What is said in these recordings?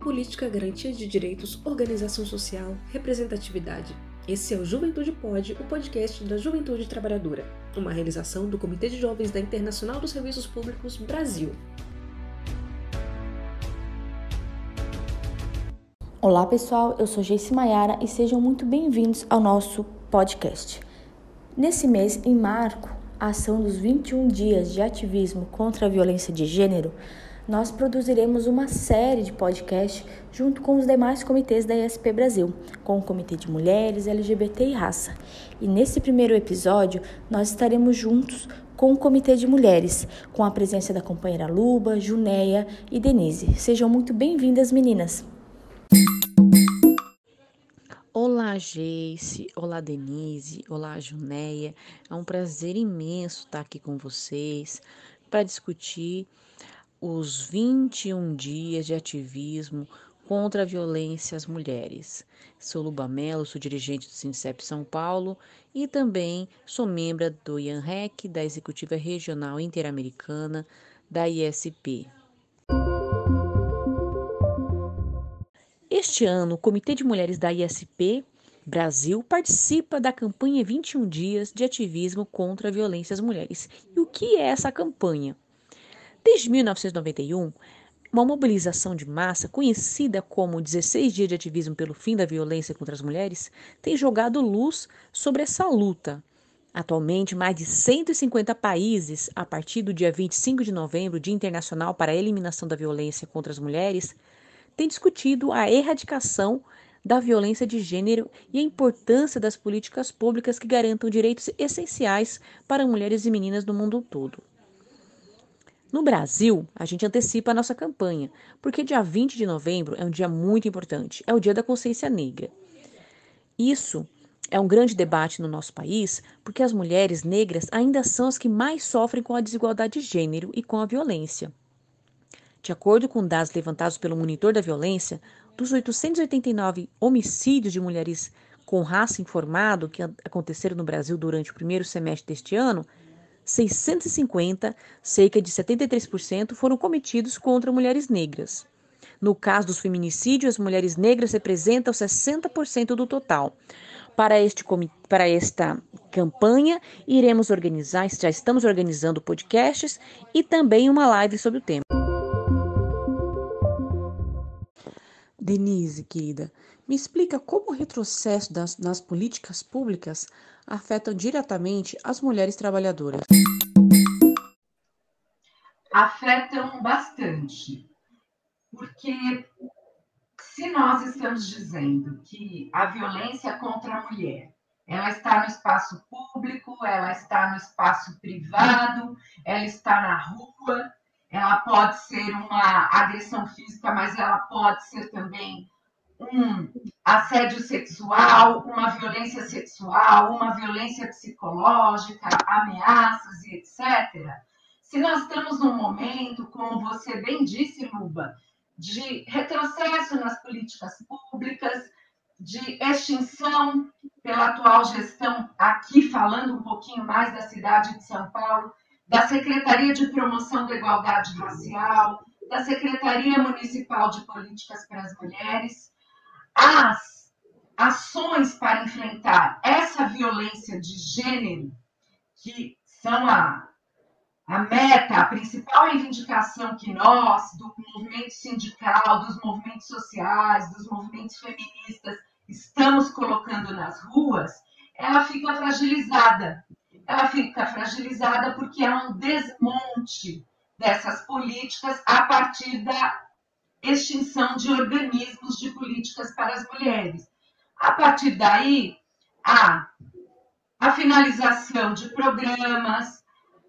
política, garantia de direitos, organização social, representatividade. Esse é o Juventude Pode, o podcast da Juventude Trabalhadora, uma realização do Comitê de Jovens da Internacional dos Serviços Públicos Brasil. Olá pessoal, eu sou Geice Maiara e sejam muito bem-vindos ao nosso podcast. Nesse mês, em marco, a ação dos 21 dias de ativismo contra a violência de gênero, nós produziremos uma série de podcasts junto com os demais comitês da ESP Brasil, com o Comitê de Mulheres, LGBT e Raça. E nesse primeiro episódio, nós estaremos juntos com o Comitê de Mulheres, com a presença da companheira Luba, Junéia e Denise. Sejam muito bem-vindas, meninas! Olá, Geice. Olá, Denise. Olá, Junéia. É um prazer imenso estar aqui com vocês para discutir os 21 dias de ativismo contra a violência às mulheres. Sou Luba Mello, sou dirigente do Sincep São Paulo e também sou membro do IANREC, da Executiva Regional Interamericana da ISP. Este ano, o Comitê de Mulheres da ISP Brasil participa da campanha 21 Dias de Ativismo contra a Violência às Mulheres. E o que é essa campanha? Desde 1991, uma mobilização de massa, conhecida como 16 Dias de Ativismo pelo Fim da Violência contra as Mulheres, tem jogado luz sobre essa luta. Atualmente, mais de 150 países, a partir do dia 25 de novembro, Dia Internacional para a Eliminação da Violência contra as Mulheres, têm discutido a erradicação da violência de gênero e a importância das políticas públicas que garantam direitos essenciais para mulheres e meninas do mundo todo. No Brasil, a gente antecipa a nossa campanha, porque dia 20 de novembro é um dia muito importante, é o Dia da Consciência Negra. Isso é um grande debate no nosso país, porque as mulheres negras ainda são as que mais sofrem com a desigualdade de gênero e com a violência. De acordo com dados levantados pelo Monitor da Violência, dos 889 homicídios de mulheres com raça informado que aconteceram no Brasil durante o primeiro semestre deste ano, 650, cerca de 73%, foram cometidos contra mulheres negras. No caso dos feminicídios, as mulheres negras representam 60% do total. Para, este, para esta campanha, iremos organizar, já estamos organizando podcasts e também uma live sobre o tema. Denise, querida, me explica como o retrocesso das, nas políticas públicas afetam diretamente as mulheres trabalhadoras. Afetam bastante, porque se nós estamos dizendo que a violência contra a mulher ela está no espaço público, ela está no espaço privado, ela está na rua, ela pode ser uma agressão física, mas ela pode ser também um assédio sexual, uma violência sexual, uma violência psicológica, ameaças e etc. Se nós estamos num momento, como você bem disse, Luba, de retrocesso nas políticas públicas, de extinção pela atual gestão, aqui falando um pouquinho mais da cidade de São Paulo, da Secretaria de Promoção da Igualdade Racial, da Secretaria Municipal de Políticas para as Mulheres, as ações para enfrentar essa violência de gênero, que são a, a meta, a principal reivindicação que nós, do movimento sindical, dos movimentos sociais, dos movimentos feministas, estamos colocando nas ruas, ela fica fragilizada ela fica fragilizada porque há um desmonte dessas políticas a partir da extinção de organismos de políticas para as mulheres. A partir daí, há a finalização de programas,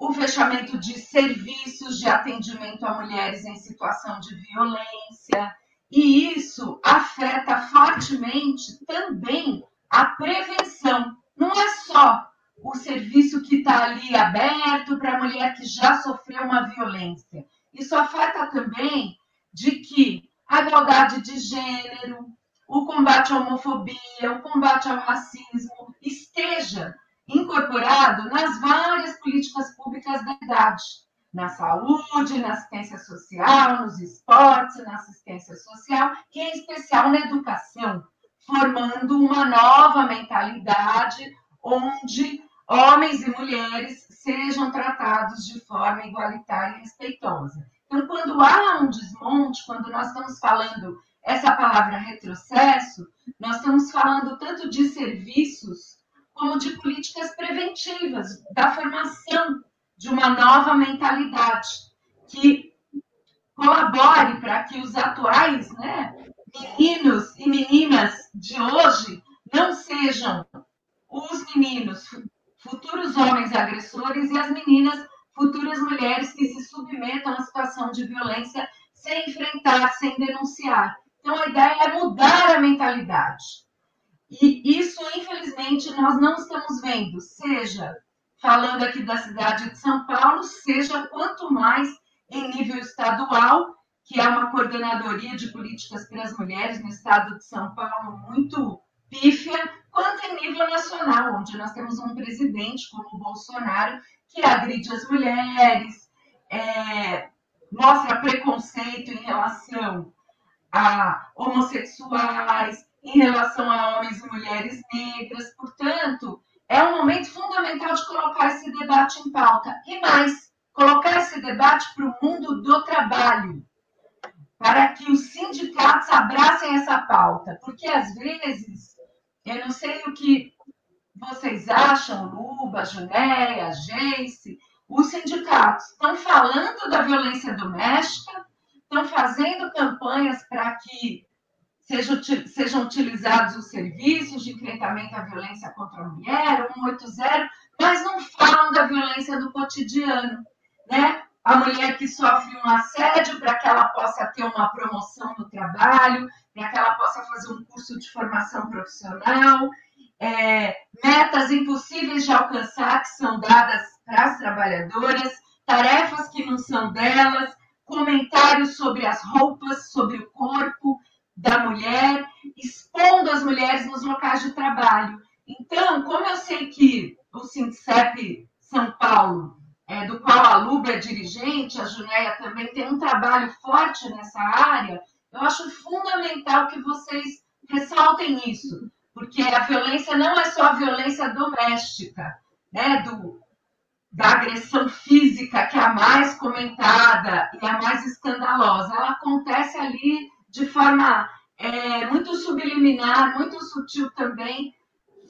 o fechamento de serviços de atendimento a mulheres em situação de violência, e isso afeta fortemente também a prevenção. Não é só o serviço que está ali aberto para a mulher que já sofreu uma violência. Isso afeta também de que a igualdade de gênero, o combate à homofobia, o combate ao racismo esteja incorporado nas várias políticas públicas da idade. na saúde, na assistência social, nos esportes, na assistência social, e em especial na educação, formando uma nova mentalidade onde homens e mulheres sejam tratados de forma igualitária e respeitosa. Então, quando há um desmonte, quando nós estamos falando essa palavra retrocesso, nós estamos falando tanto de serviços como de políticas preventivas, da formação de uma nova mentalidade que colabore para que os atuais né, meninos e meninas de hoje não sejam meninos futuros homens agressores e as meninas futuras mulheres que se submetam à situação de violência sem enfrentar, sem denunciar. Então, a ideia é mudar a mentalidade. E isso, infelizmente, nós não estamos vendo, seja falando aqui da cidade de São Paulo, seja quanto mais em nível estadual, que é uma coordenadoria de políticas para as mulheres no estado de São Paulo muito pífia, quanto em nível nacional, onde nós temos um presidente como o Bolsonaro que agride as mulheres, é, mostra preconceito em relação a homossexuais, em relação a homens e mulheres negras. Portanto, é um momento fundamental de colocar esse debate em pauta. E mais, colocar esse debate para o mundo do trabalho, para que os sindicatos abracem essa pauta. Porque, às vezes, eu não sei o que vocês acham, Luba, Junéia, Geice, os sindicatos estão falando da violência doméstica, estão fazendo campanhas para que sejam, sejam utilizados os serviços de enfrentamento à violência contra a mulher, 180, mas não falam da violência do cotidiano, né? A mulher que sofre um assédio para que ela possa ter uma promoção no trabalho, para que ela possa fazer um curso de formação profissional, é, metas impossíveis de alcançar que são dadas para as trabalhadoras, tarefas que não são delas, comentários sobre as roupas, sobre o corpo da mulher, expondo as mulheres nos locais de trabalho. Então, como eu sei que o Sintcep São Paulo, é, do qual a Luba é dirigente, a Junéia também tem um trabalho forte nessa área, eu acho fundamental que vocês ressaltem isso, porque a violência não é só a violência doméstica, né, do, da agressão física, que é a mais comentada e a mais escandalosa, ela acontece ali de forma é, muito subliminar, muito sutil também,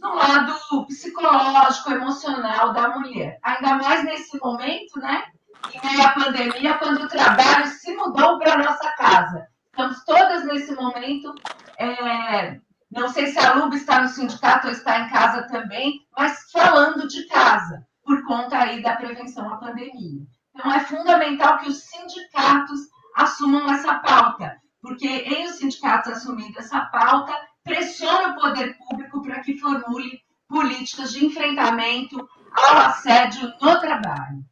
no lado psicológico, emocional da mulher. Ainda mais nesse momento, né? Em meio à pandemia, quando o trabalho se mudou para nossa casa. Estamos todas nesse momento. É, não sei se a Luba está no sindicato ou está em casa também, mas falando de casa por conta aí da prevenção à pandemia. Então, é fundamental que os sindicatos assumam essa pauta, porque em os sindicatos assumindo essa pauta, pressiona o poder público para que formule políticas de enfrentamento ao assédio no trabalho.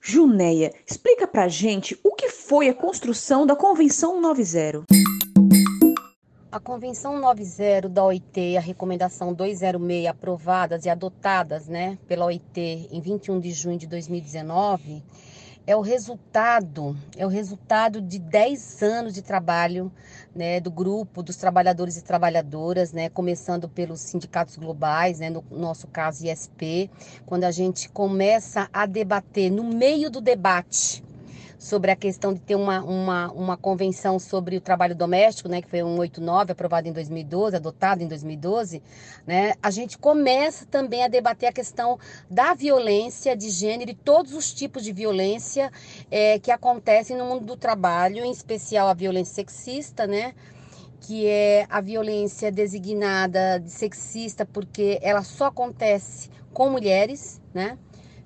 Junéia, explica pra gente o que foi a construção da Convenção 90. A Convenção 90 da OIT, a Recomendação 206, aprovadas e adotadas né, pela OIT em 21 de junho de 2019, é o resultado, é o resultado de 10 anos de trabalho né, do grupo dos trabalhadores e trabalhadoras, né, começando pelos sindicatos globais, né, no nosso caso ISP, quando a gente começa a debater no meio do debate sobre a questão de ter uma, uma, uma convenção sobre o trabalho doméstico, né, que foi 189, aprovado em 2012, adotado em 2012, né, a gente começa também a debater a questão da violência de gênero e todos os tipos de violência é, que acontecem no mundo do trabalho, em especial a violência sexista, né, que é a violência designada de sexista porque ela só acontece com mulheres, né,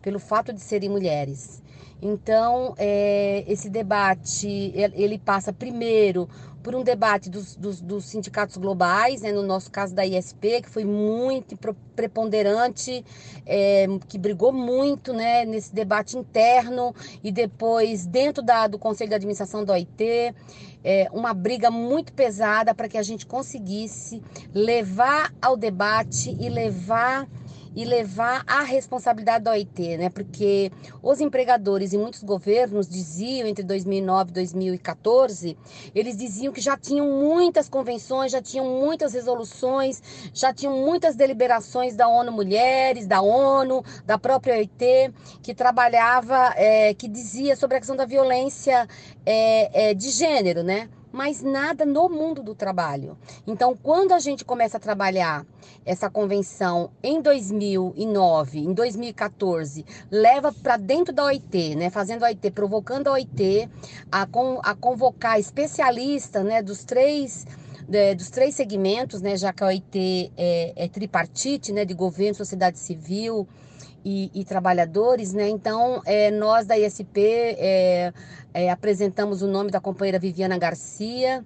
pelo fato de serem mulheres. Então, é, esse debate, ele passa primeiro por um debate dos, dos, dos sindicatos globais, né, no nosso caso da ISP, que foi muito preponderante, é, que brigou muito né, nesse debate interno e depois dentro da, do Conselho de Administração da OIT, é, uma briga muito pesada para que a gente conseguisse levar ao debate e levar e levar a responsabilidade da OIT, né? Porque os empregadores e muitos governos diziam entre 2009 e 2014, eles diziam que já tinham muitas convenções, já tinham muitas resoluções, já tinham muitas deliberações da ONU Mulheres, da ONU, da própria OIT, que trabalhava, é, que dizia sobre a questão da violência é, é, de gênero, né? Mas nada no mundo do trabalho. Então, quando a gente começa a trabalhar essa convenção em 2009, em 2014, leva para dentro da OIT, né, fazendo a OIT, provocando a OIT a, con, a convocar especialistas, né, dos três é, dos três segmentos, né, já que a OIT é, é tripartite, né, de governo, sociedade civil e, e trabalhadores, né? Então, é, nós da ISP é, é, apresentamos o nome da companheira Viviana Garcia,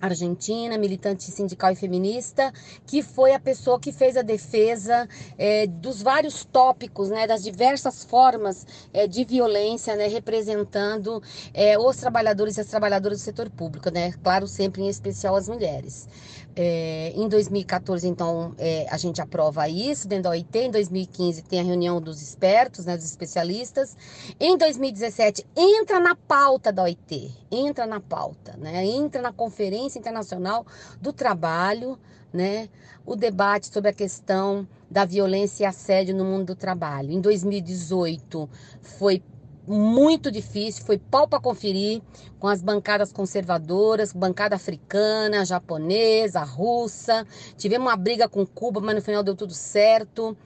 argentina, militante sindical e feminista, que foi a pessoa que fez a defesa é, dos vários tópicos, né, das diversas formas é, de violência, né, representando é, os trabalhadores e as trabalhadoras do setor público, né, claro, sempre em especial as mulheres. É, em 2014, então, é, a gente aprova isso dentro da OIT. Em 2015, tem a reunião dos expertos, né, dos especialistas. Em 2017, entra na pauta da OIT, entra na pauta, né, entra na Conferência Internacional do Trabalho, né, o debate sobre a questão da violência e assédio no mundo do trabalho. Em 2018, foi muito difícil, foi pau para conferir com as bancadas conservadoras, bancada africana, japonesa, russa. Tivemos uma briga com Cuba, mas no final deu tudo certo.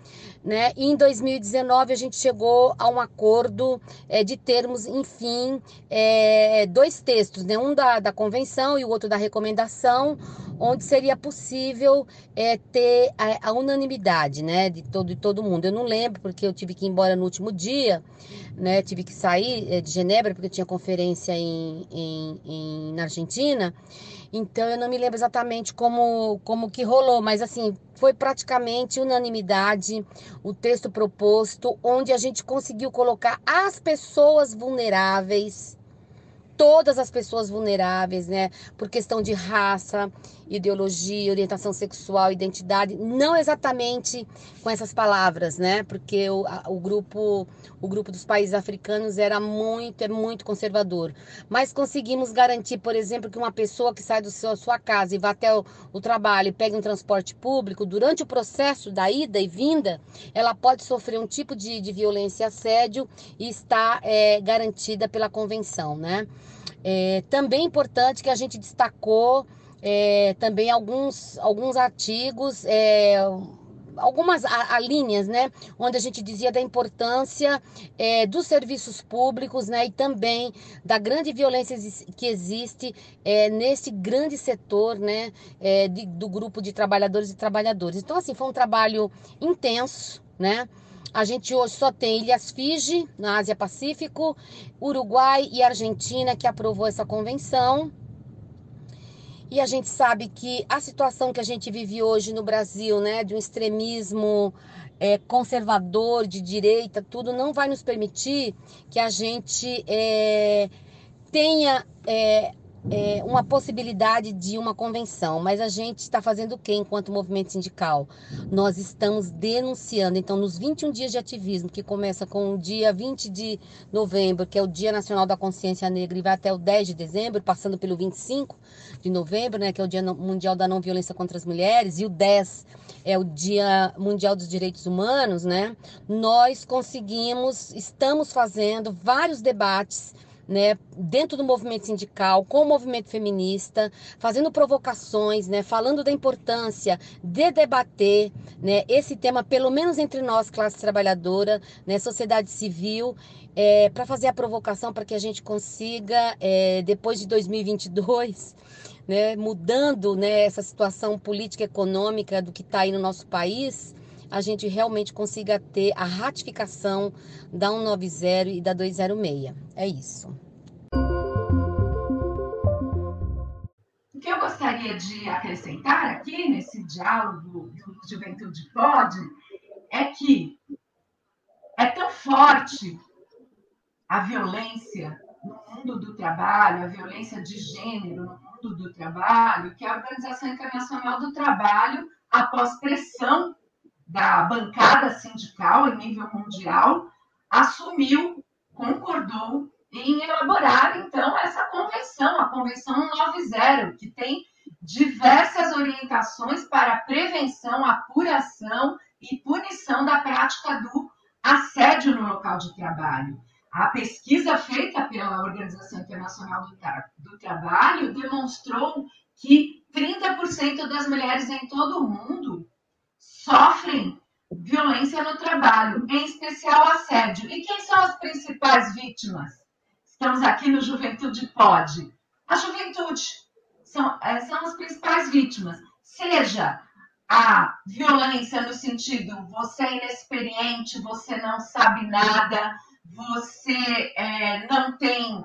Né? E em 2019 a gente chegou a um acordo é, de termos, enfim, é, dois textos, né? um da, da convenção e o outro da recomendação, onde seria possível é, ter a, a, unanimidade né? de, todo, de todo mundo. Eu não lembro, porque eu tive que ir embora no último dia, né? tive que sair é, de Genebra, porque eu tinha conferência em, em, em, na Argentina. Então eu não me lembro exatamente como, como que rolou, mas assim, foi praticamente unanimidade o texto proposto, onde a gente conseguiu colocar as pessoas vulneráveis todas as pessoas vulneráveis, né? Por questão de raça, ideologia, orientação sexual, identidade, não exatamente com essas palavras, né? Porque o, a, o grupo o grupo dos países africanos era muito é muito conservador, mas conseguimos garantir, por exemplo, que uma pessoa que sai da sua casa e vai até o, o trabalho e pega um transporte público, durante o processo da ida e vinda, ela pode sofrer um tipo de, de violência e assédio e está é, garantida pela convenção, né? É, também é importante que a gente destacou é, também alguns, alguns artigos, é, algumas a, a, linhas, né, onde a gente dizia da importância é, dos serviços públicos, né, e também da grande violência que existe é, nesse grande setor, né, é, de, do grupo de trabalhadores e trabalhadoras. Então, assim, foi um trabalho intenso, né, a gente hoje só tem Ilhas Fiji, na Ásia Pacífico, Uruguai e Argentina que aprovou essa convenção. E a gente sabe que a situação que a gente vive hoje no Brasil, né, de um extremismo é, conservador, de direita, tudo, não vai nos permitir que a gente é, tenha é, é, uma possibilidade de uma convenção, mas a gente está fazendo o que enquanto movimento sindical? Nós estamos denunciando. Então, nos 21 dias de ativismo, que começa com o dia 20 de novembro, que é o Dia Nacional da Consciência Negra, e vai até o 10 de dezembro, passando pelo 25 de novembro, né, que é o Dia Mundial da Não Violência contra as Mulheres, e o 10 é o Dia Mundial dos Direitos Humanos, né? Nós conseguimos, estamos fazendo vários debates né, dentro do movimento sindical, com o movimento feminista, fazendo provocações, né, falando da importância de debater né, esse tema, pelo menos entre nós, classe trabalhadora, né, sociedade civil, é, para fazer a provocação para que a gente consiga, é, depois de 2022, né, mudando né, essa situação política e econômica do que está aí no nosso país, a gente realmente consiga ter a ratificação da 190 e da 206. É isso. O que eu gostaria de acrescentar aqui nesse diálogo do Juventude Pode é que é tão forte a violência no mundo do trabalho, a violência de gênero no mundo do trabalho, que a Organização Internacional do Trabalho, após pressão da bancada sindical em nível mundial, assumiu, concordou em elaborar, então, essa convenção, a Convenção 90, que tem diversas orientações para prevenção, apuração e punição da prática do assédio no local de trabalho. A pesquisa feita pela Organização Internacional do, Tra do Trabalho demonstrou que 30% das mulheres em todo o mundo sofrem violência no trabalho, em especial assédio. E quem são as principais vítimas? Estamos aqui no Juventude Pode. A juventude são, é, são as principais vítimas. Seja a violência no sentido você é inexperiente, você não sabe nada, você é, não tem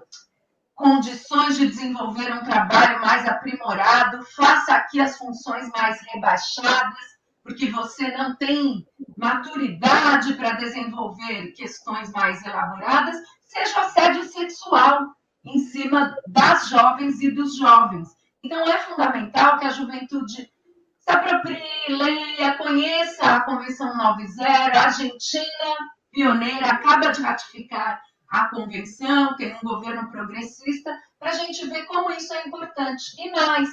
condições de desenvolver um trabalho mais aprimorado, faça aqui as funções mais rebaixadas, porque você não tem maturidade para desenvolver questões mais elaboradas, seja o assédio sexual em cima das jovens e dos jovens. Então, é fundamental que a juventude se aproprie, leia, conheça a Convenção 90, a Argentina, pioneira, acaba de ratificar a convenção, tem um governo progressista, para a gente ver como isso é importante. E nós,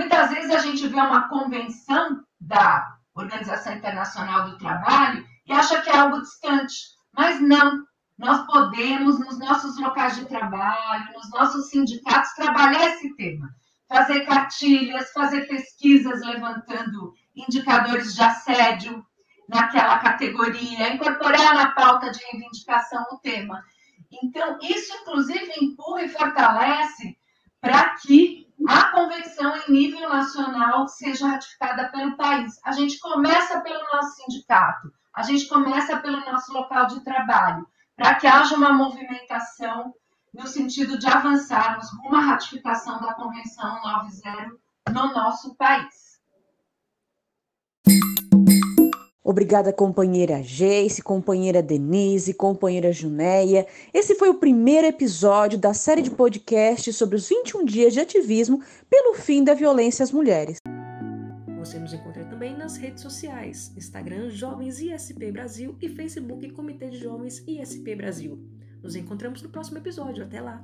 muitas vezes a gente vê uma convenção da Organização Internacional do Trabalho e acha que é algo distante, mas não. Nós podemos, nos nossos locais de trabalho, nos nossos sindicatos, trabalhar esse tema fazer cartilhas, fazer pesquisas levantando indicadores de assédio naquela categoria, incorporar na pauta de reivindicação o tema. Então, isso, inclusive, empurra e fortalece para que a convenção em nível nacional seja ratificada pelo país. A gente começa pelo nosso sindicato, a gente começa pelo nosso local de trabalho, para que haja uma movimentação no sentido de avançarmos rumo à ratificação da Convenção 90 no nosso país. Obrigada, companheira Geice, companheira Denise, companheira Junéia. Esse foi o primeiro episódio da série de podcasts sobre os 21 dias de ativismo pelo fim da violência às mulheres. Você nos encontra também nas redes sociais: Instagram Jovens ISP Brasil e Facebook Comitê de Jovens ISP Brasil. Nos encontramos no próximo episódio. Até lá!